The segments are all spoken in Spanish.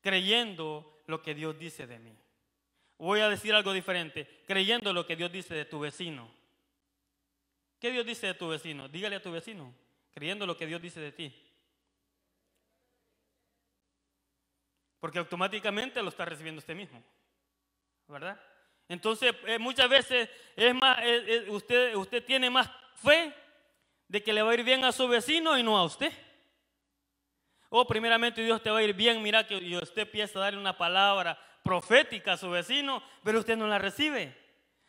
creyendo lo que Dios dice de mí. Voy a decir algo diferente, creyendo lo que Dios dice de tu vecino. ¿Qué Dios dice de tu vecino? Dígale a tu vecino, creyendo lo que Dios dice de ti. Porque automáticamente lo está recibiendo usted mismo. ¿Verdad? Entonces, eh, muchas veces es más, eh, eh, usted, usted tiene más fe de que le va a ir bien a su vecino y no a usted. O primeramente Dios te va a ir bien, mira que usted empieza a darle una palabra profética a su vecino, pero usted no la recibe.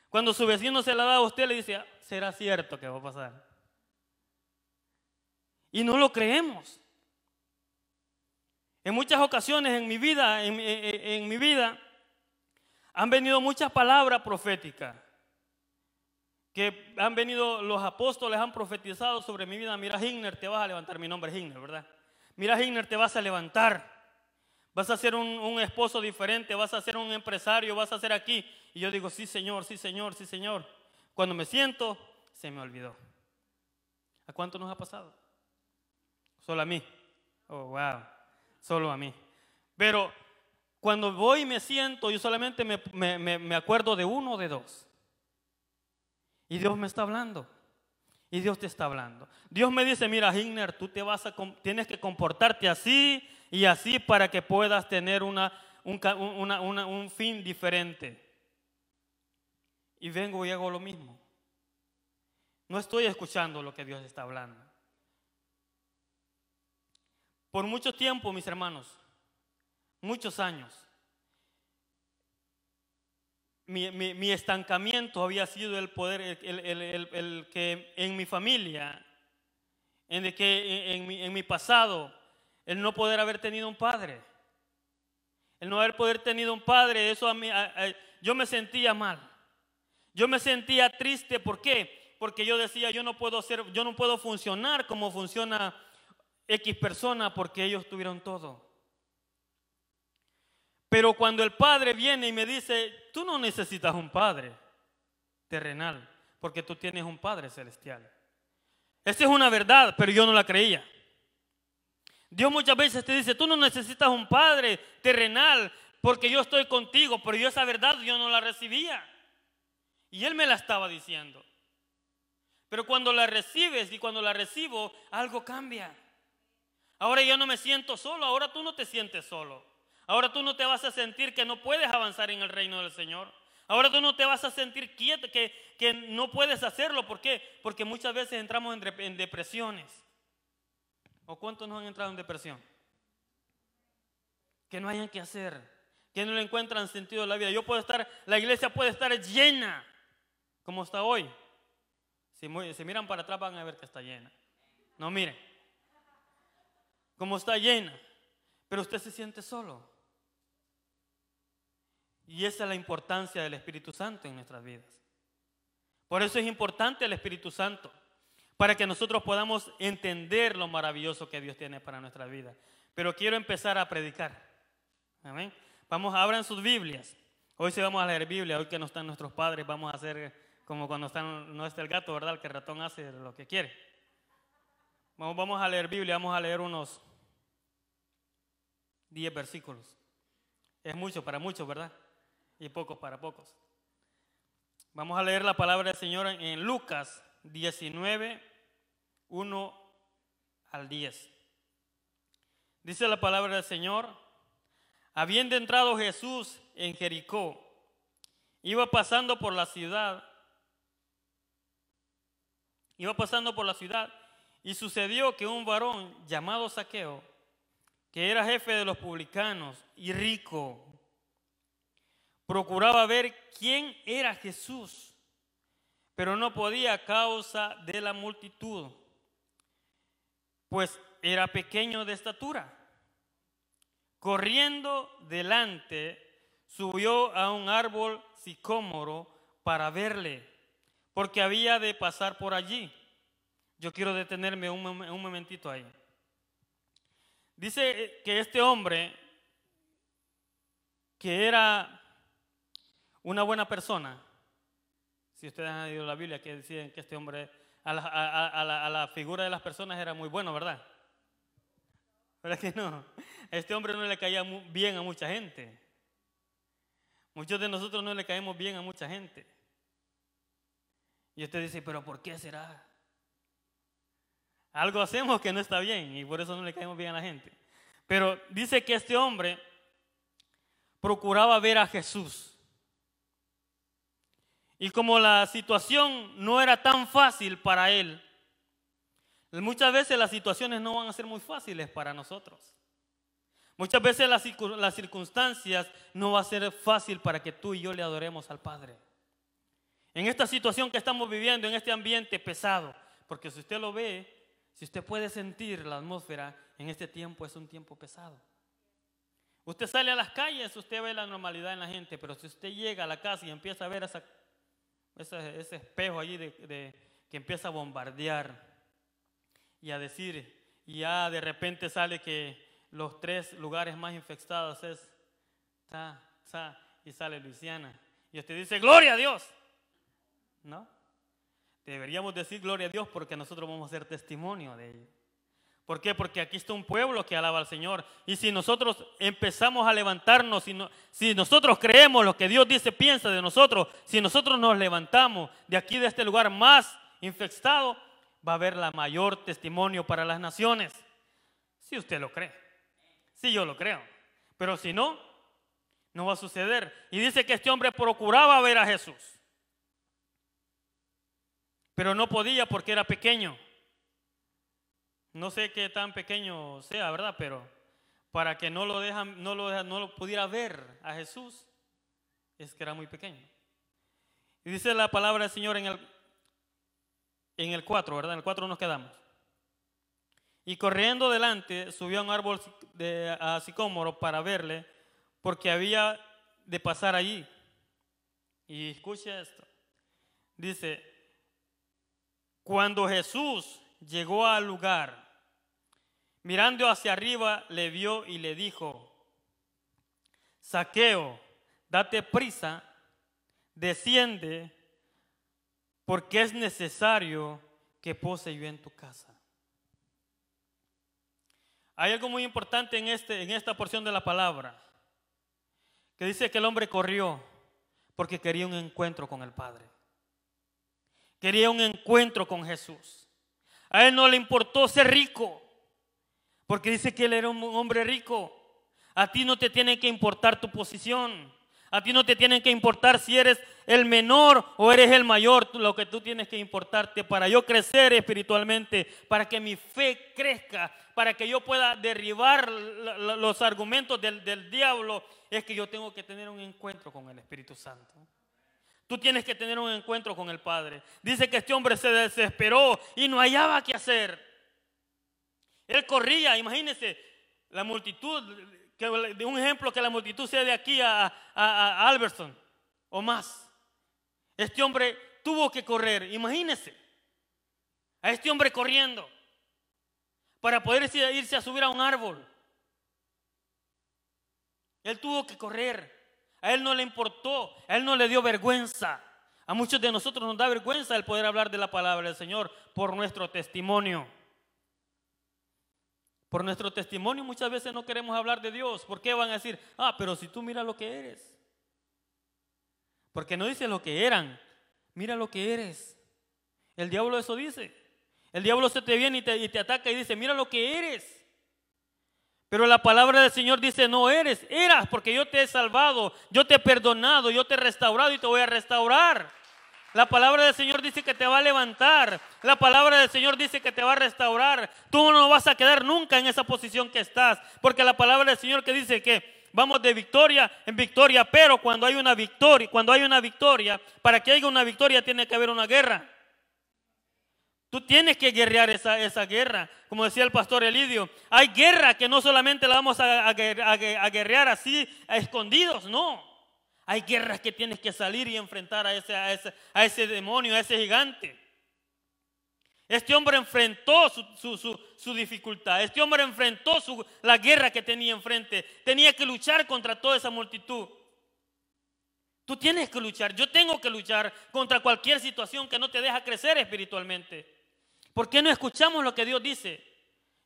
Cuando su vecino se la da a usted, le dice, será cierto que va a pasar. Y no lo creemos. En muchas ocasiones en mi vida, en, mi vida, han venido muchas palabras proféticas que han venido los apóstoles, han profetizado sobre mi vida. Mira, Higner, te vas a levantar, mi nombre Higner, ¿verdad? Mira, Higner, te vas a levantar. Vas a ser un, esposo diferente, vas a ser un empresario, vas a ser aquí. Y yo digo, sí, Señor, sí, Señor, sí, Señor. Cuando me siento, se me olvidó. ¿A cuánto nos ha pasado? Solo a mí. Oh, wow. Solo a mí. Pero cuando voy y me siento, yo solamente me, acuerdo de uno o de dos. Y Dios me está hablando. Y Dios te está hablando. Dios me dice, mira, Higner, tú te vas a, tienes que comportarte así y así para que puedas tener una, un, un fin diferente. Y vengo y hago lo mismo. No estoy escuchando lo que Dios está hablando. Por mucho tiempo, mis hermanos, muchos años, mi, estancamiento había sido el poder, el, que en mi familia, en, que en, mi, pasado, el no poder haber tenido un padre. El no haber poder tenido un padre, eso a mí, yo me sentía mal. Yo me sentía triste, ¿por qué? Porque yo decía, yo no puedo hacer, yo no puedo funcionar como funciona X persona porque ellos tuvieron todo. Pero cuando el Padre viene y me dice, tú no necesitas un Padre terrenal, porque tú tienes un Padre celestial. Esa es una verdad, pero yo no la creía. Dios muchas veces te dice, tú no necesitas un Padre terrenal, porque yo estoy contigo, pero yo esa verdad yo no la recibía. Y Él me la estaba diciendo. Pero cuando la recibes y cuando la recibo, algo cambia. Ahora yo no me siento solo, ahora tú no te sientes solo. Ahora tú no te vas a sentir que no puedes avanzar en el reino del Señor. Ahora tú no te vas a sentir quieto, que, que no puedes hacerlo. ¿Por qué? Porque muchas veces entramos en, depresiones. ¿O cuántos nos han entrado en depresión? Que no hayan que hacer, que no le encuentran sentido a la vida. Yo puedo estar, la iglesia puede estar llena, como está hoy. Si, si miran para atrás van a ver que está llena. No miren como está llena, pero usted se siente solo. Y esa es la importancia del Espíritu Santo en nuestras vidas. Por eso es importante el Espíritu Santo, para que nosotros podamos entender lo maravilloso que Dios tiene para nuestra vida. Pero quiero empezar a predicar. Amén. Vamos, abran sus Biblias. Hoy sí vamos a leer Biblia, hoy que no están nuestros padres, vamos a hacer como cuando no está el gato, ¿verdad? El que el ratón hace lo que quiere. Vamos, vamos a leer Biblia, vamos a leer unos 10 versículos. Es mucho para muchos, ¿verdad? Y pocos para pocos. Vamos a leer la palabra del Señor en Lucas 19, 1 al 10. Dice la palabra del Señor, habiendo entrado Jesús en Jericó, iba pasando por la ciudad, iba pasando por la ciudad, y sucedió que un varón llamado Saqueo, que era jefe de los publicanos y rico, procuraba ver quién era Jesús, pero no podía a causa de la multitud, pues era pequeño de estatura. Corriendo delante, subió a un árbol sicómoro para verle, porque había de pasar por allí. Yo quiero detenerme un, un momentito ahí. Dice que este hombre, que era una buena persona, si ustedes han leído la Biblia, que decían que este hombre a la, figura de las personas era muy bueno, ¿verdad? ¿Verdad que no? A este hombre no le caía bien a mucha gente. Muchos de nosotros no le caemos bien a mucha gente. Y usted dice, pero ¿por qué será? Algo hacemos que no está bien y por eso no le caemos bien a la gente. Pero dice que este hombre procuraba ver a Jesús. Y como la situación no era tan fácil para él, muchas veces las situaciones no van a ser muy fáciles para nosotros. Muchas veces las, circunstancias no va a ser fácil para que tú y yo le adoremos al Padre. En esta situación que estamos viviendo, en este ambiente pesado, porque si usted lo ve, si usted puede sentir la atmósfera, en este tiempo es un tiempo pesado. Usted sale a las calles, usted ve la normalidad en la gente, pero si usted llega a la casa y empieza a ver esa, ese, espejo allí de, que empieza a bombardear y a decir, y ya de repente sale que los tres lugares más infectados es ta, ta, y sale Luisiana. Y usted dice, gloria a Dios. ¿No? Deberíamos decir gloria a Dios porque nosotros vamos a ser testimonio de ello. ¿Por qué? Porque aquí está un pueblo que alaba al Señor. Y si nosotros empezamos a levantarnos, si, nosotros creemos lo que Dios dice, piensa de nosotros, si nosotros nos levantamos de aquí, de este lugar más infectado, va a haber la mayor testimonio para las naciones. Si usted lo cree. Si yo lo creo. Pero si no, no va a suceder. Y dice que este hombre procuraba ver a Jesús. Pero no podía porque era pequeño. No sé qué tan pequeño sea, ¿verdad? Pero para que no lo, dejan, no lo, pudiera ver a Jesús, es que era muy pequeño. Y dice la palabra del Señor en el, en el 4, ¿verdad? En el 4 nos quedamos. Y corriendo delante subió a un árbol de a sicómoro para verle, porque había de pasar allí. Y escuche esto. Dice, cuando Jesús llegó al lugar, mirando hacia arriba, le vio y le dijo, Saqueo, date prisa, desciende, porque es necesario que pose yo en tu casa. Hay algo muy importante en, este, en esta porción de la palabra, que dice que el hombre corrió porque quería un encuentro con el Padre. Quería un encuentro con Jesús. A él no le importó ser rico, porque dice que él era un hombre rico. A ti no te tiene que importar tu posición. A ti no te tiene que importar si eres el menor o eres el mayor. Lo que tú tienes que importarte para yo crecer espiritualmente, para que mi fe crezca, para que yo pueda derribar los argumentos del, del diablo, es que yo tengo que tener un encuentro con el Espíritu Santo. Tú tienes que tener un encuentro con el Padre. Dice que este hombre se desesperó y no hallaba qué hacer. Él corría, imagínense, la multitud, de un ejemplo que la multitud sea de aquí a, a, Alberson o más. Este hombre tuvo que correr, imagínense, a este hombre corriendo para poder irse a subir a un árbol. Él tuvo que correr. A él no le importó, a él no le dio vergüenza. A muchos de nosotros nos da vergüenza el poder hablar de la palabra del Señor por nuestro testimonio. Por nuestro testimonio muchas veces no queremos hablar de Dios. ¿Por qué van a decir, ah, pero si tú mira lo que eres? Porque no dice lo que eran, mira lo que eres. El diablo eso dice. El diablo se te viene y te, y te ataca y dice, mira lo que eres. Pero la palabra del Señor dice, no eres, eras, porque yo te he salvado, yo te he perdonado, yo te he restaurado y te voy a restaurar. La palabra del Señor dice que te va a levantar. La palabra del Señor dice que te va a restaurar. Tú no vas a quedar nunca en esa posición que estás. Porque la palabra del Señor que dice que vamos de victoria en victoria. Pero cuando hay una victoria, cuando hay una victoria, para que haya una victoria tiene que haber una guerra. Tú tienes que guerrear esa, esa, guerra. Como decía el pastor Elidio, hay guerra que no solamente la vamos a, a, guerrear así a escondidos, no. Hay guerras que tienes que salir y enfrentar a ese, a ese, a ese demonio, a ese gigante. Este hombre enfrentó su, su, su, dificultad. Este hombre enfrentó la guerra que tenía enfrente. Tenía que luchar contra toda esa multitud. Tú tienes que luchar. Yo tengo que luchar contra cualquier situación que no te deja crecer espiritualmente. ¿Por qué no escuchamos lo que Dios dice?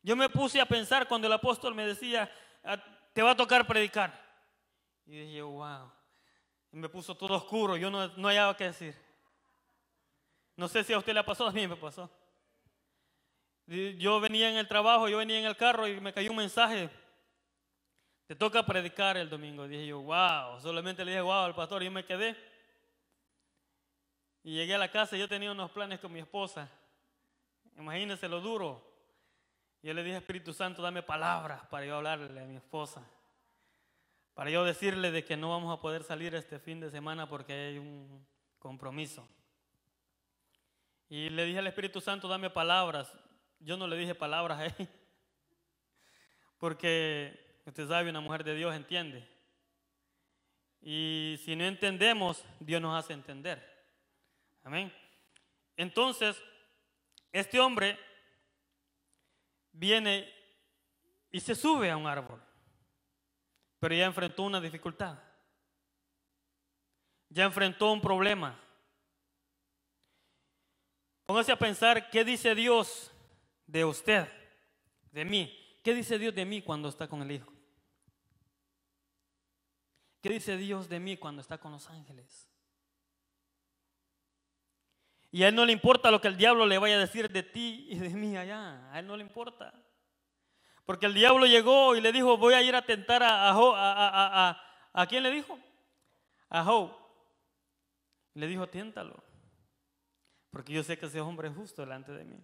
Yo me puse a pensar cuando el apóstol me decía, "Ah, te va a tocar predicar. Y dije, wow. Me puso todo oscuro, yo no, no hallaba qué decir. No sé si a usted le pasado, a mí me pasó. Yo venía en el trabajo, yo venía en el carro y me cayó un mensaje. Te toca predicar el domingo. Dije yo, wow. Solamente le dije, wow, al pastor. Y yo me quedé. Y llegué a la casa y yo tenía unos planes con mi esposa. Imagínense lo duro. Yo le dije, Espíritu Santo, dame palabras para yo hablarle a mi esposa. Para yo decirle de que no vamos a poder salir este fin de semana porque hay un compromiso. Y le dije al Espíritu Santo, dame palabras. Yo no le dije palabras a él. Porque usted sabe, una mujer de Dios entiende. Y si no entendemos, Dios nos hace entender. Amén. Entonces, este hombre viene y se sube a un árbol, pero ya enfrentó una dificultad. Ya enfrentó un problema. Póngase a pensar qué dice Dios de usted, de mí. ¿Qué dice Dios de mí cuando está con el Hijo? ¿Qué dice Dios de mí cuando está con los ángeles? Y a él no le importa lo que el diablo le vaya a decir de ti y de mí allá. A él no le importa. Porque el diablo llegó y le dijo, voy a ir a tentar a, a, a, a, a- a- ¿a quién le dijo? A Job. Le dijo, tiéntalo. Porque yo sé que ese hombre es justo delante de mí.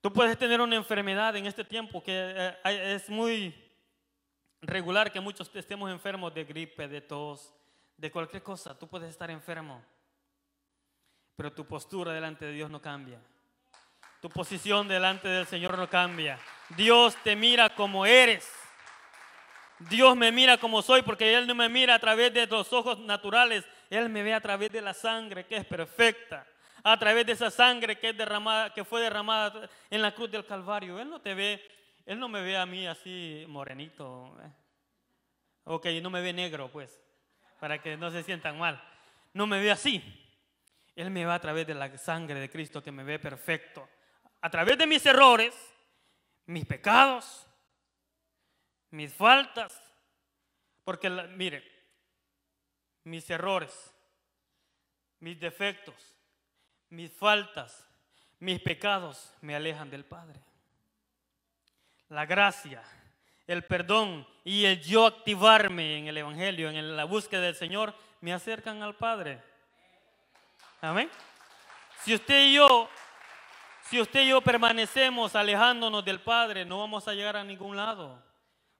Tú puedes tener una enfermedad en este tiempo que eh, es muy regular que muchos estemos enfermos de gripe, de tos, de cualquier cosa. Tú puedes estar enfermo. Pero tu postura delante de Dios no cambia. Tu posición delante del Señor no cambia. Dios te mira como eres. Dios me mira como soy porque Él no me mira a través de los ojos naturales. Él me ve a través de la sangre que es perfecta. A través de esa sangre que, es derramada, que fue derramada en la cruz del Calvario. Él no te ve, Él no me ve a mí así morenito. ¿eh? Ok, no me ve negro pues, para que no se sientan mal. No me ve así. Él me va a través de la sangre de Cristo que me ve perfecto. A través de mis errores, mis pecados, mis faltas. Porque, mire, mis errores, mis defectos, mis faltas, mis pecados me alejan del Padre. La gracia, el perdón y el yo activarme en el Evangelio, en la búsqueda del Señor, me acercan al Padre. Amén. Si usted y yo, si usted y yo permanecemos alejándonos del Padre, no vamos a llegar a ningún lado.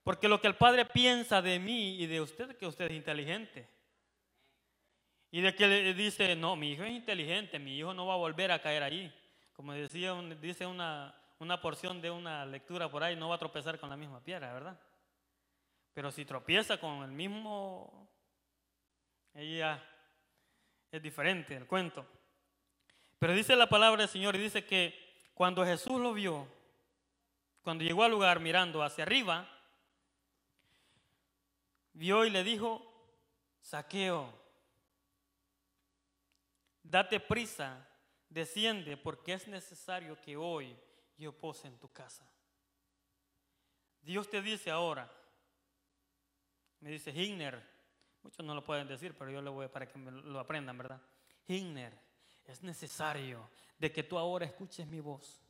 Porque lo que el Padre piensa de mí y de usted que usted es inteligente. Y de que le dice, no, mi hijo es inteligente, mi hijo no va a volver a caer ahí. Como decía, dice una, una porción de una lectura por ahí, no va a tropezar con la misma piedra, ¿verdad? Pero si tropieza con el mismo, ella es diferente el cuento. Pero dice la palabra del Señor y dice que cuando Jesús lo vio, cuando llegó al lugar mirando hacia arriba, vio y le dijo, saqueo, date prisa, desciende, porque es necesario que hoy yo pose en tu casa. Dios te dice ahora, me dice Higner, muchos no lo pueden decir, pero yo lo voy para que me lo aprendan, ¿verdad? Higner, es necesario de que tú ahora escuches mi voz,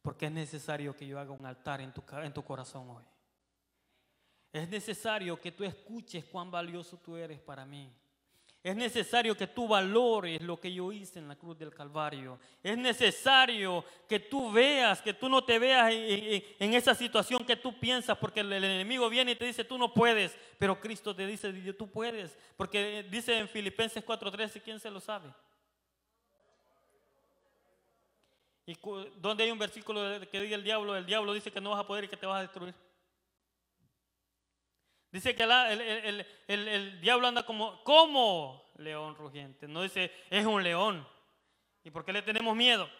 porque es necesario que yo haga un altar en tu, en tu corazón hoy. Es necesario que tú escuches cuán valioso tú eres para mí. Es necesario que tú valores lo que yo hice en la cruz del Calvario. Es necesario que tú veas, que tú no te veas en, esa situación que tú piensas, porque el, el enemigo viene y te dice, tú no puedes, pero Cristo te dice, tú puedes. Porque dice en Filipenses 4:13, ¿quién se lo sabe? ¿Y dónde hay un versículo que diga el diablo? El diablo dice que no vas a poder y que te vas a destruir. Dice que el- el- el- el diablo anda como, como león rugiente. No dice, es un león. ¿Y por qué le tenemos miedo?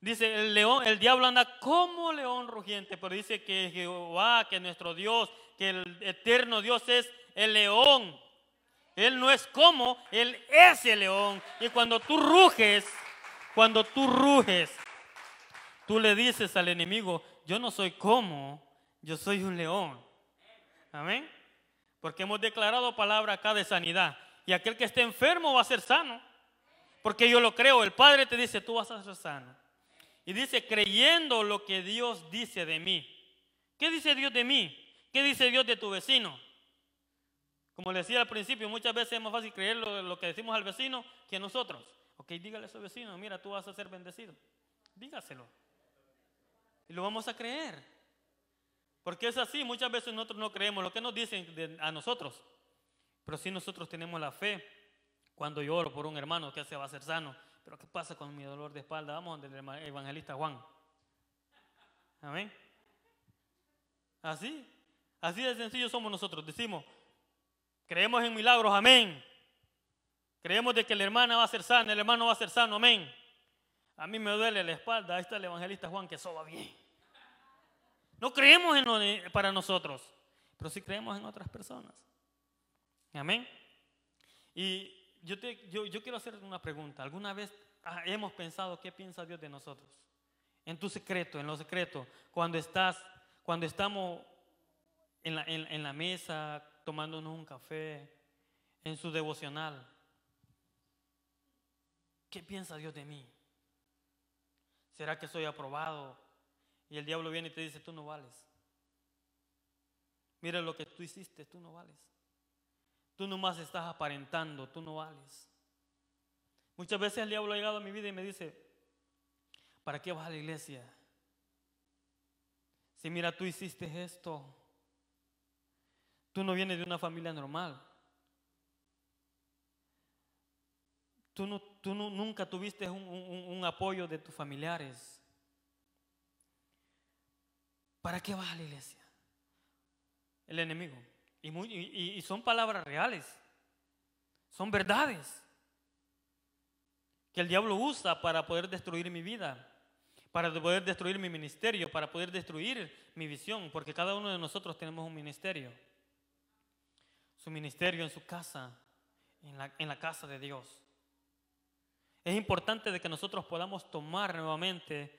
Dice, el león, el diablo anda como león rugiente, pero dice que Jehová, que nuestro Dios, que el eterno Dios es el león. Él no es como, Él es el león. Y cuando tú ruges, cuando tú ruges, tú le dices al enemigo, yo no soy como, yo soy un león. Amén. Porque hemos declarado palabra acá de sanidad. Y aquel que esté enfermo va a ser sano. Porque yo lo creo. El Padre te dice, tú vas a ser sano. Y dice, creyendo lo que Dios dice de mí. ¿Qué dice Dios de mí? ¿Qué dice Dios de tu vecino? Como le decía al principio, muchas veces es más fácil creer lo, que decimos al vecino que a nosotros. Ok, dígale a su vecino, mira, tú vas a ser bendecido. Dígaselo. Y lo vamos a creer. Porque es así, muchas veces nosotros no creemos lo que nos dicen a nosotros. Pero sí nosotros tenemos la fe cuando yo oro por un hermano que se va a ser sano. Pero ¿qué pasa con mi dolor de espalda? Vamos donde el evangelista Juan. Amén. Así, así de sencillo somos nosotros. Decimos, creemos en milagros, amén. Creemos de que la hermana va a ser sana, el hermano va a ser sano, amén. A mí me duele la espalda, ahí está el evangelista Juan que eso va bien. No creemos en para nosotros, pero sí creemos en otras personas. Amén. Y yo, yo, yo quiero hacer una pregunta. ¿Alguna vez hemos pensado qué piensa Dios de nosotros? En tu secreto, en lo secreto, cuando estás, cuando estamos en la, en la mesa tomándonos un café, en su devocional. ¿Qué piensa Dios de mí? ¿Será que soy aprobado? Y el diablo viene y te dice, tú no vales. Mira lo que tú hiciste, tú no vales. Tú nomás estás aparentando, tú no vales. Muchas veces el diablo ha llegado a mi vida y me dice, ¿para qué vas a la iglesia? Si mira, tú hiciste esto. Tú no vienes de una familia normal. Tú, no, tú nunca tuviste un, apoyo de tus familiares. ¿Para qué vas a la iglesia? El enemigo. Y, son palabras reales. Son verdades. Que el diablo usa para poder destruir mi vida. Para poder destruir mi ministerio. Para poder destruir mi visión. Porque cada uno de nosotros tenemos un ministerio. Su ministerio en su casa. En la, en la casa de Dios. Es importante de que nosotros podamos tomar nuevamente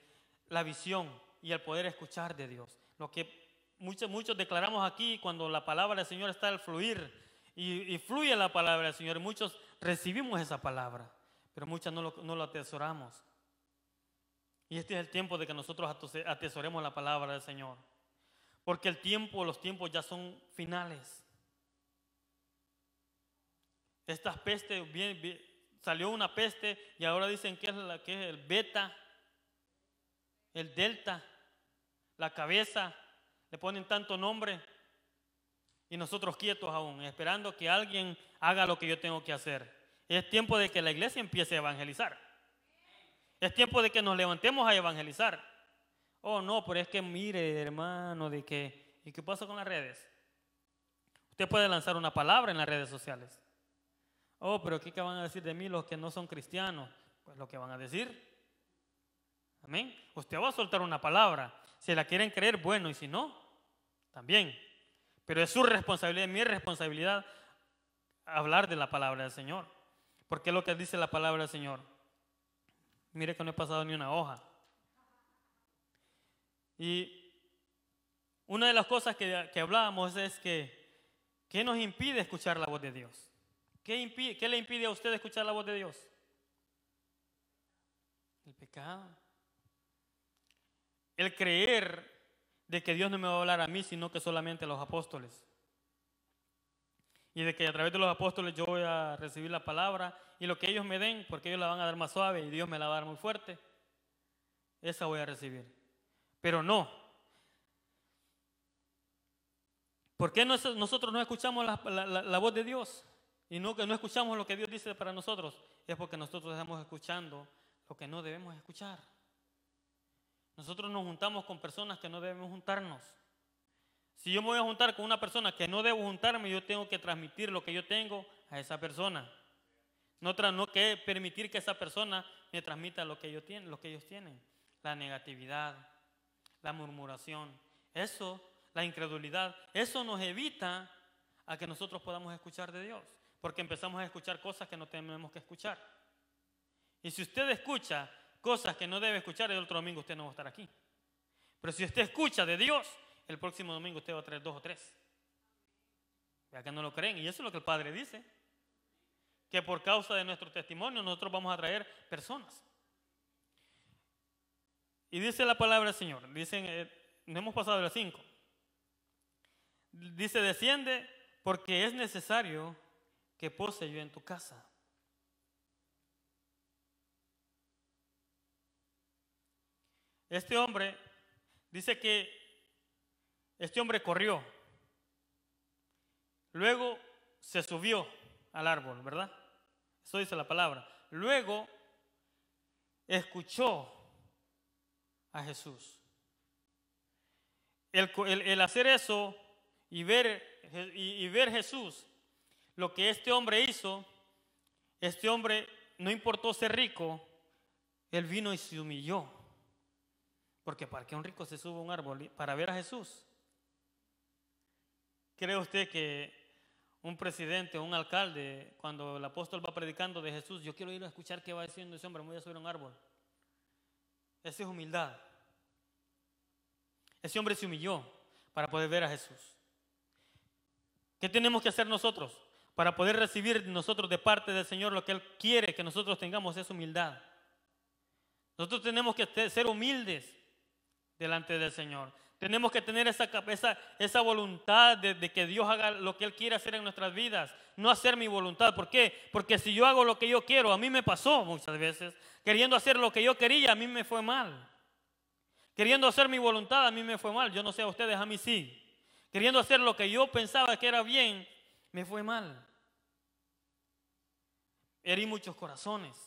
la visión y el poder escuchar de Dios. Lo que muchos, muchos declaramos aquí cuando la palabra del Señor está al fluir y, fluye la palabra del Señor. Muchos recibimos esa palabra, pero muchas no lo, no lo atesoramos. Y este es el tiempo de que nosotros atesoremos la palabra del Señor. Porque el tiempo, los tiempos ya son finales. Estas pestes, salió una peste y ahora dicen que es, la, que es el beta, el delta, la cabeza, le ponen tanto nombre y nosotros quietos aún, esperando que alguien haga lo que yo tengo que hacer. Es tiempo de que la iglesia empiece a evangelizar. Es tiempo de que nos levantemos a evangelizar. Oh, no, pero es que mire, hermano, de que, ¿y qué pasa con las redes? Usted puede lanzar una palabra en las redes sociales. Oh, pero ¿qué van a decir de mí los que no son cristianos? Pues lo que van a decir. Amén. Usted va a soltar una palabra. Si la quieren creer, bueno, y si no, también. Pero es su responsabilidad, mi responsabilidad, hablar de la palabra del Señor. Porque es lo que dice la palabra del Señor. Mire que no he pasado ni una hoja. Y una de las cosas que, que hablábamos es que, ¿qué nos impide escuchar la voz de Dios? ¿Qué, ¿Qué le impide a usted escuchar la voz de Dios? El pecado. El creer de que Dios no me va a hablar a mí, sino que solamente a los apóstoles. Y de que a través de los apóstoles yo voy a recibir la palabra y lo que ellos me den, porque ellos la van a dar más suave y Dios me la va a dar muy fuerte, esa voy a recibir. Pero no. ¿Por qué nosotros no escuchamos la, voz de Dios? Y no que no escuchamos lo que Dios dice para nosotros. Es porque nosotros estamos escuchando lo que no debemos escuchar. Nosotros nos juntamos con personas que no debemos juntarnos. Si yo me voy a juntar con una persona que no debo juntarme, yo tengo que transmitir lo que yo tengo a esa persona. No, no que permitir que esa persona me transmita lo que, ellos tienen, lo que ellos tienen. La negatividad, la murmuración, eso, la incredulidad, eso nos evita a que nosotros podamos escuchar de Dios. Porque empezamos a escuchar cosas que no tenemos que escuchar. Y si usted escucha cosas que no debe escuchar, el otro domingo usted no va a estar aquí. Pero si usted escucha de Dios, el próximo domingo usted va a traer dos o tres. Ya que no lo creen. Y eso es lo que el Padre dice. Que por causa de nuestro testimonio nosotros vamos a traer personas. Y dice la palabra del Señor. Dicen, eh, no hemos pasado de las cinco. Dice, desciende porque es necesario que pose yo en tu casa. Este hombre dice que este hombre corrió, luego se subió al árbol, ¿verdad? Eso dice la palabra. Luego escuchó a Jesús. El, hacer eso y ver, y, ver Jesús, lo que este hombre hizo, este hombre no importó ser rico, él vino y se humilló. Porque para que un rico se suba a un árbol para ver a Jesús. ¿Cree usted que un presidente o un alcalde, cuando el apóstol va predicando de Jesús, yo quiero ir a escuchar qué va diciendo ese hombre, me voy a subir a un árbol? Esa es humildad. Ese hombre se humilló para poder ver a Jesús. ¿Qué tenemos que hacer nosotros para poder recibir nosotros de parte del Señor lo que Él quiere que nosotros tengamos? Es humildad. Nosotros tenemos que ser humildes delante del Señor. Tenemos que tener esa, esa, esa voluntad de, de, que Dios haga lo que Él quiere hacer en nuestras vidas, no hacer mi voluntad. ¿Por qué? Porque si yo hago lo que yo quiero, a mí me pasó muchas veces, queriendo hacer lo que yo quería, a mí me fue mal. Queriendo hacer mi voluntad, a mí me fue mal. Yo no sé a ustedes, a mí sí. Queriendo hacer lo que yo pensaba que era bien, me fue mal. Herí muchos corazones,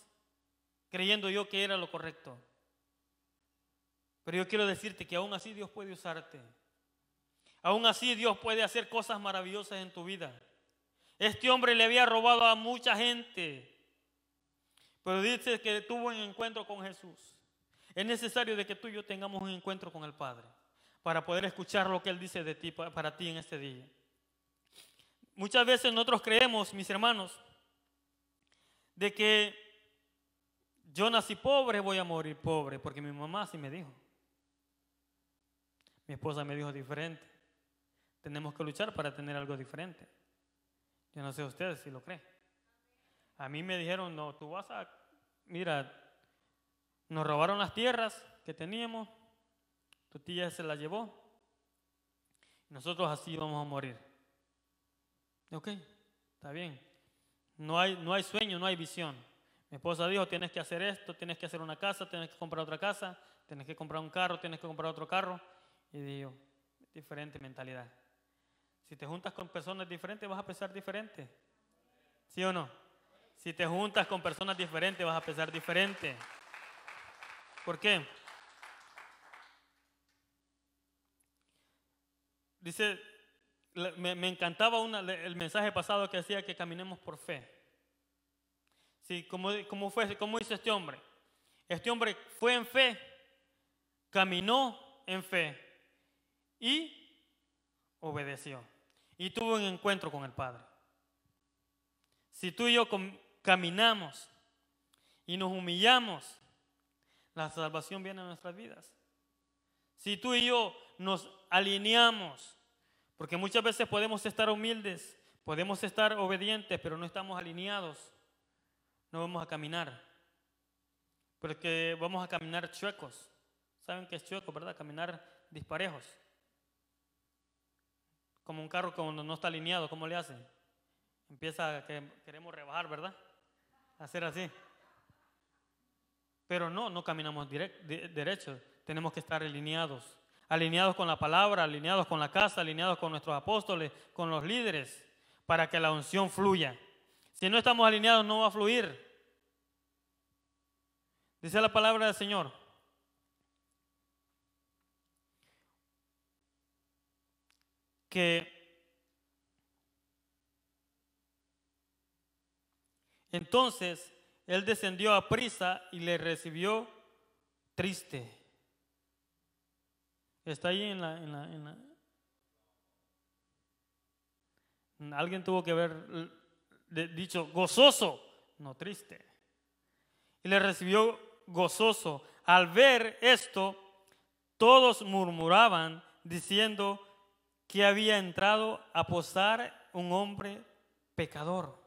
creyendo yo que era lo correcto. Pero yo quiero decirte que aún así Dios puede usarte. Aún así Dios puede hacer cosas maravillosas en tu vida. Este hombre le había robado a mucha gente. Pero dice que tuvo un encuentro con Jesús. Es necesario de que tú y yo tengamos un encuentro con el Padre para poder escuchar lo que Él dice de ti para ti en este día. Muchas veces nosotros creemos, mis hermanos, de que yo nací pobre, voy a morir pobre, porque mi mamá así me dijo. Mi esposa me dijo diferente. Tenemos que luchar para tener algo diferente. Yo no sé ustedes si lo creen. A mí me dijeron, no, tú vas a, mira, nos robaron las tierras que teníamos, tu tía se las llevó, nosotros así vamos a morir. Ok, está bien. No hay, no hay sueño, no hay visión. Mi esposa dijo, tienes que hacer esto, tienes que hacer una casa, tienes que comprar otra casa, tienes que comprar un carro, tienes que comprar otro carro. Y digo, diferente mentalidad. Si te juntas con personas diferentes, vas a pensar diferente. ¿Sí o no? Si te juntas con personas diferentes, vas a pensar diferente. ¿Por qué? Dice, me, encantaba el mensaje pasado que decía que caminemos por fe. Sí, ¿cómo, cómo, fue, ¿Cómo hizo este hombre? Este hombre fue en fe, caminó en fe y obedeció. Y tuvo un encuentro con el Padre. Si tú y yo caminamos y nos humillamos, la salvación viene a nuestras vidas. Si tú y yo nos alineamos, porque muchas veces podemos estar humildes, podemos estar obedientes, pero no estamos alineados, no vamos a caminar. Porque vamos a caminar chuecos. ¿Saben qué es chueco, verdad? Caminar disparejos. Como un carro cuando no está alineado, ¿cómo le hacen? Empieza a que queremos rebajar, ¿verdad? Hacer así. Pero no, no caminamos derecho. Tenemos que estar alineados. Alineados con la palabra, alineados con la casa, alineados con nuestros apóstoles, con los líderes, para que la unción fluya. Si no estamos alineados, no va a fluir. Dice la palabra del Señor. Entonces él descendió a prisa y le recibió triste. Está ahí en la, Alguien tuvo que haber dicho gozoso, no triste. Y le recibió gozoso. Al ver esto, todos murmuraban diciendo que había entrado a posar un hombre pecador,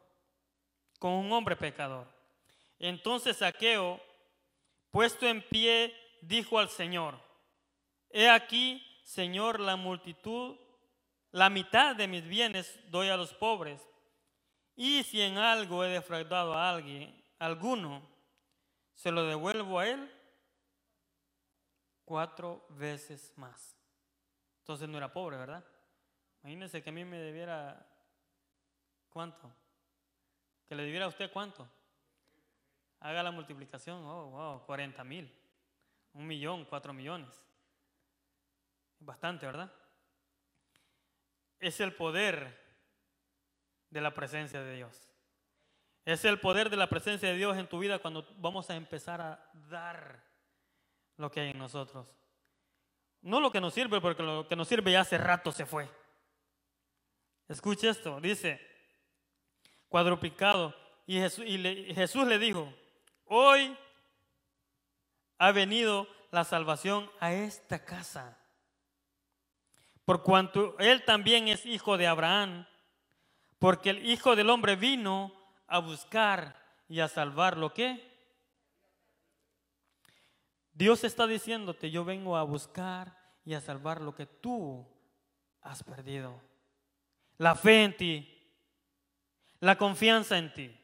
con un hombre pecador. Entonces Saqueo, puesto en pie, dijo al Señor, he aquí, Señor, la multitud, la mitad de mis bienes doy a los pobres, y si en algo he defraudado a alguien, alguno, se lo devuelvo a él cuatro veces más. Entonces no era pobre, ¿verdad? Imagínense que a mí me debiera, ¿cuánto? Que le debiera a usted cuánto. Haga la multiplicación, oh, wow, 40 mil, un millón, cuatro millones. Bastante, ¿verdad? Es el poder de la presencia de Dios. Es el poder de la presencia de Dios en tu vida cuando vamos a empezar a dar lo que hay en nosotros. No lo que nos sirve, porque lo que nos sirve ya hace rato se fue. Escuche esto, dice, cuadruplicado. Y Jesús, y Jesús le dijo, hoy ha venido la salvación a esta casa. Por cuanto él también es hijo de Abraham, porque el Hijo del Hombre vino a buscar y a salvar lo que. Dios está diciéndote, yo vengo a buscar y a salvar lo que tú has perdido. La fe en ti, la confianza en ti,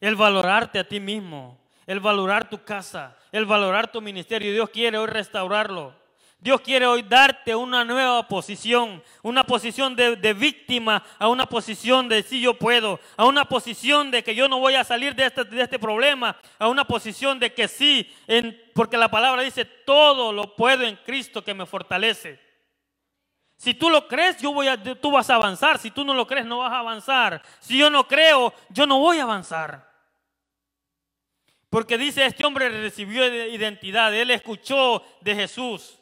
el valorarte a ti mismo, el valorar tu casa, el valorar tu ministerio. Dios quiere hoy restaurarlo. Dios quiere hoy darte una nueva posición, una posición de, víctima, a una posición de si yo puedo, a una posición de que yo no voy a salir de este, este problema, a una posición de que sí, porque la palabra dice, todo lo puedo en Cristo que me fortalece. Si tú lo crees, yo voy a, tú vas a avanzar. Si tú no lo crees, no vas a avanzar. Si yo no creo, yo no voy a avanzar. Porque dice, este hombre recibió identidad, él escuchó de Jesús.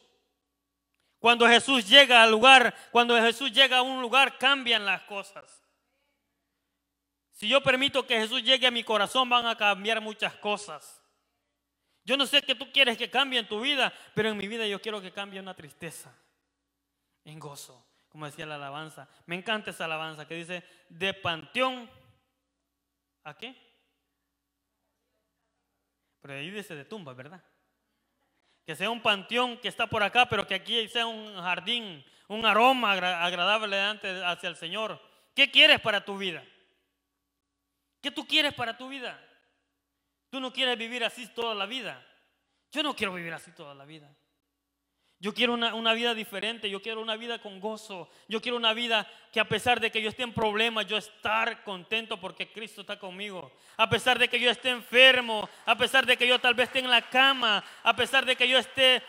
Cuando Jesús llega al lugar, cuando Jesús llega a un lugar, cambian las cosas. Si yo permito que Jesús llegue a mi corazón, van a cambiar muchas cosas. Yo no sé qué tú quieres que cambie en tu vida, pero en mi vida yo quiero que cambie una tristeza en gozo, como decía la alabanza. Me encanta esa alabanza que dice, de panteón, ¿a qué? Pero ahí dice de tumba, ¿verdad? Que sea un panteón que está por acá, pero que aquí sea un jardín, un aroma agradable hacia el Señor. ¿Qué quieres para tu vida? ¿Qué tú quieres para tu vida? Tú no quieres vivir así toda la vida. Yo no quiero vivir así toda la vida. Yo quiero una, vida diferente, yo quiero una vida con gozo, yo quiero una vida que a pesar de que yo esté en problemas, yo estar contento porque Cristo está conmigo. A pesar de que yo esté enfermo, a pesar de que yo tal vez esté en la cama, a pesar de que yo esté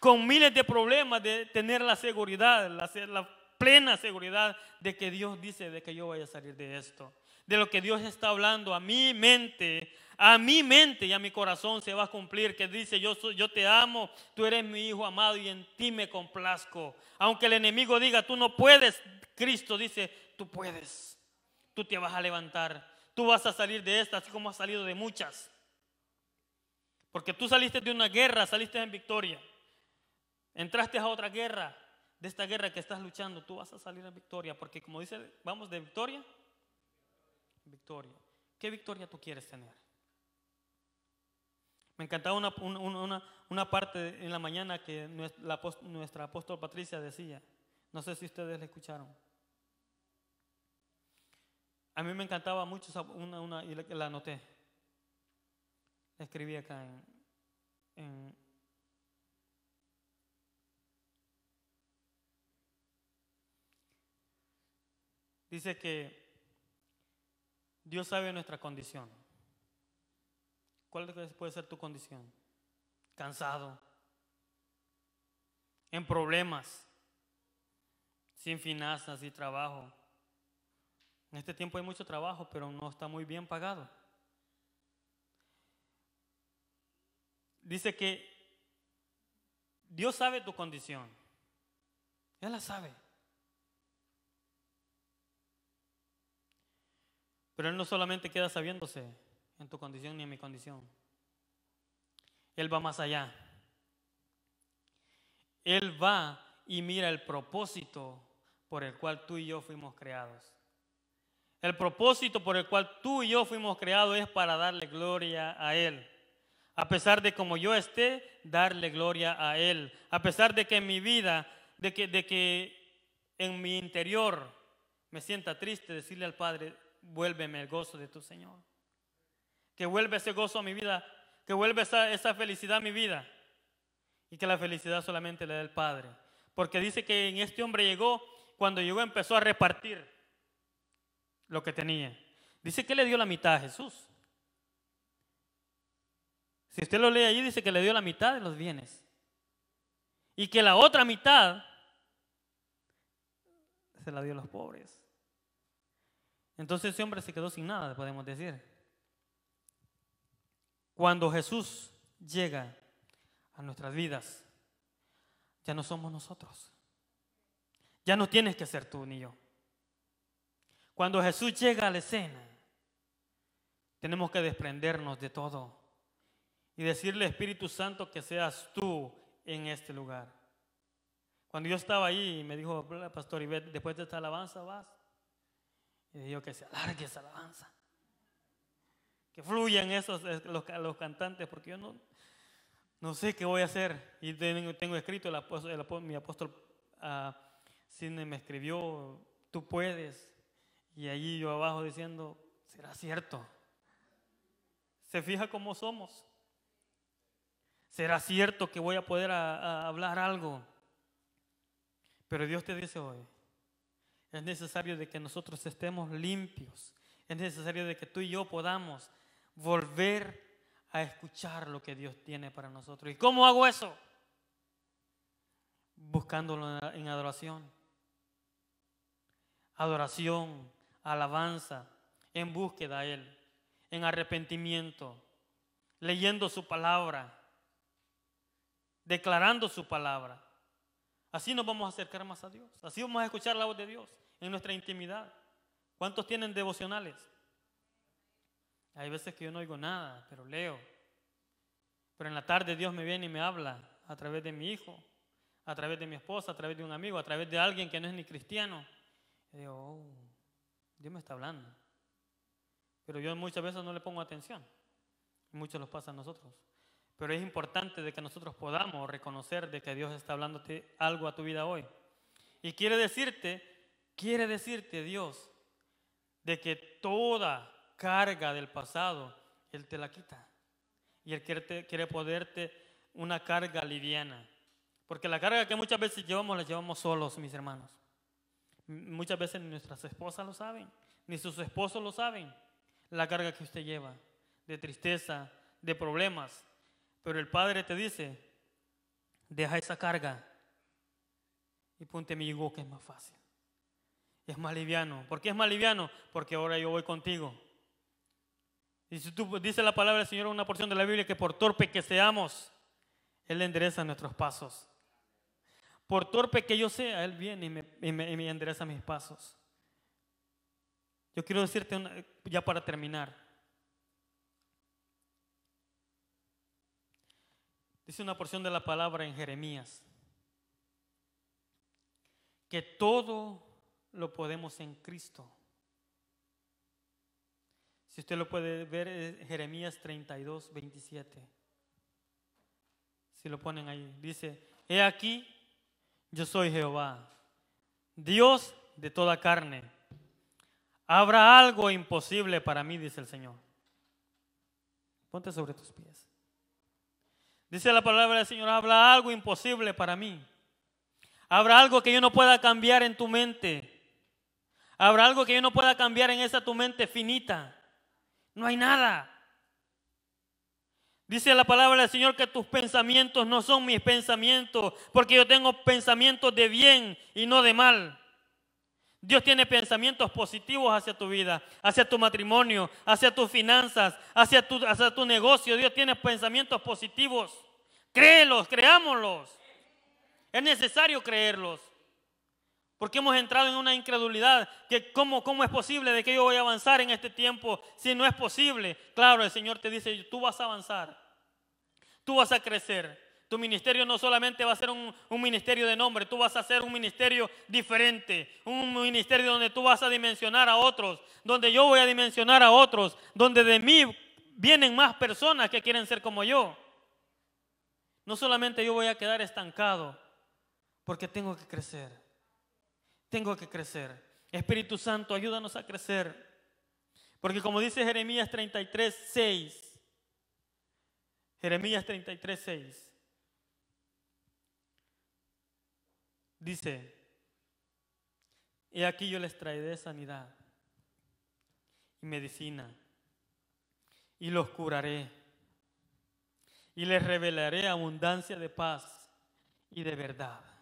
con miles de problemas, de tener la seguridad, la, la plena seguridad de que Dios dice de que yo voy a salir de esto. De lo que Dios está hablando a mi mente, a mi mente y a mi corazón se va a cumplir que dice, yo, soy, yo te amo, tú eres mi hijo amado y en ti me complazco. Aunque el enemigo diga, tú no puedes, Cristo dice, tú puedes. Tú te vas a levantar. Tú vas a salir de esta, así como has salido de muchas. Porque tú saliste de una guerra, saliste en victoria. Entraste a otra guerra. De esta guerra que estás luchando, tú vas a salir en victoria. Porque como dice, vamos de victoria, victoria. ¿Qué victoria tú quieres tener? Me encantaba una, parte en la mañana que nuestra, apóstol Patricia decía. No sé si ustedes la escucharon. A mí me encantaba mucho una, y la, anoté. La escribí acá en, Dice que Dios sabe nuestra condición. ¿Cuál puede ser tu condición? Cansado, en problemas, sin finanzas y trabajo. En este tiempo hay mucho trabajo, pero no está muy bien pagado. Dice que Dios sabe tu condición. Él la sabe. Pero Él no solamente queda sabiéndose, en tu condición ni en mi condición. Él va más allá. Él va y mira el propósito por el cual tú y yo fuimos creados. El propósito por el cual tú y yo fuimos creados es para darle gloria a Él. A pesar de como yo esté, darle gloria a Él. A pesar de que en mi vida, de que, de que en mi interior me sienta triste, decirle al Padre, vuélveme el gozo de tu Señor. Que vuelva ese gozo a mi vida, que vuelva esa, esa felicidad a mi vida. Y que la felicidad solamente le dé el Padre. Porque dice que en este hombre llegó, cuando llegó empezó a repartir lo que tenía. Dice que le dio la mitad a Jesús. Si usted lo lee allí, dice que le dio la mitad de los bienes. Y que la otra mitad se la dio a los pobres. Entonces ese hombre se quedó sin nada, podemos decir. Cuando Jesús llega a nuestras vidas, ya no somos nosotros. Ya no tienes que ser tú ni yo. Cuando Jesús llega a la escena, tenemos que desprendernos de todo y decirle, Espíritu Santo, que seas tú en este lugar. Cuando yo estaba ahí, me dijo, Pastor después de esta alabanza vas. Y dijo que se alargue esa alabanza. Que fluyan esos los, cantantes, porque yo no, no sé qué voy a hacer. Y tengo, escrito, el apóstol, mi apóstol uh, me escribió, tú puedes. Y allí yo abajo diciendo, ¿será cierto? ¿Se fija cómo somos? ¿Será cierto que voy a poder hablar algo? Pero Dios te dice hoy, es necesario de que nosotros estemos limpios. Es necesario de que tú y yo podamos volver a escuchar lo que Dios tiene para nosotros. ¿Y cómo hago eso? Buscándolo en adoración. Adoración, alabanza, en búsqueda a Él, en arrepentimiento, leyendo su palabra, declarando su palabra. Así nos vamos a acercar más a Dios. Así vamos a escuchar la voz de Dios en nuestra intimidad. ¿Cuántos tienen devocionales? Hay veces que yo no oigo nada, pero leo. Pero en la tarde Dios me viene y me habla a través de mi hijo, a través de mi esposa, a través de un amigo, a través de alguien que no es ni cristiano. Y digo, oh, Dios me está hablando. Pero yo muchas veces no le pongo atención. Muchos los pasa a nosotros. Pero es importante de que nosotros podamos reconocer de que Dios está hablándote algo a tu vida hoy. Y quiere decirte, quiere decirte Dios, de que toda carga del pasado, Él te la quita. Y Él quiere, quiere poderte una carga liviana. Porque la carga que muchas veces llevamos, la llevamos solos, mis hermanos. Muchas veces ni nuestras esposas lo saben, ni sus esposos lo saben, la carga que usted lleva de tristeza, de problemas. Pero el Padre te dice, deja esa carga y ponte mi yugo que es más fácil. Es más liviano. ¿Por qué es más liviano? Porque ahora yo voy contigo. Si tú dice la palabra del Señor, una porción de la Biblia, que por torpe que seamos, Él endereza nuestros pasos. Por torpe que yo sea, Él viene y me, endereza mis pasos. Yo quiero decirte ya para terminar. Dice una porción de la palabra en Jeremías. Que todo lo podemos en Cristo. Si usted lo puede ver, es Jeremías 32, 27. Si lo ponen ahí, dice, he aquí yo soy Jehová, Dios de toda carne. Habrá algo imposible para mí, dice el Señor. Ponte sobre tus pies. Dice la palabra del Señor, habrá algo imposible para mí. Habrá algo que yo no pueda cambiar en tu mente. Habrá algo que yo no pueda cambiar en esa tu mente finita. No hay nada. Dice la palabra del Señor que tus pensamientos no son mis pensamientos, porque yo tengo pensamientos de bien y no de mal. Dios tiene pensamientos positivos hacia tu vida, hacia tu matrimonio, hacia tus finanzas, hacia tu, hacia tu negocio. Dios tiene pensamientos positivos. Créelos, creámoslos. Es necesario creerlos. Porque hemos entrado en una incredulidad que cómo, cómo es posible de que yo voy a avanzar en este tiempo si no es posible. Claro, el Señor te dice, tú vas a avanzar, tú vas a crecer, Tu ministerio no solamente va a ser un, un, ministerio de nombre, tú vas a ser un ministerio diferente, un ministerio donde tú vas a dimensionar a otros, donde yo voy a dimensionar a otros, donde de mí vienen más personas que quieren ser como yo. No solamente yo voy a quedar estancado, porque tengo que crecer, tengo que crecer. Espíritu Santo, ayúdanos a crecer. Porque como dice Jeremías 33, 6, Jeremías 33, 6, dice, y aquí yo les traeré sanidad y medicina y los curaré y les revelaré abundancia de paz y de verdad.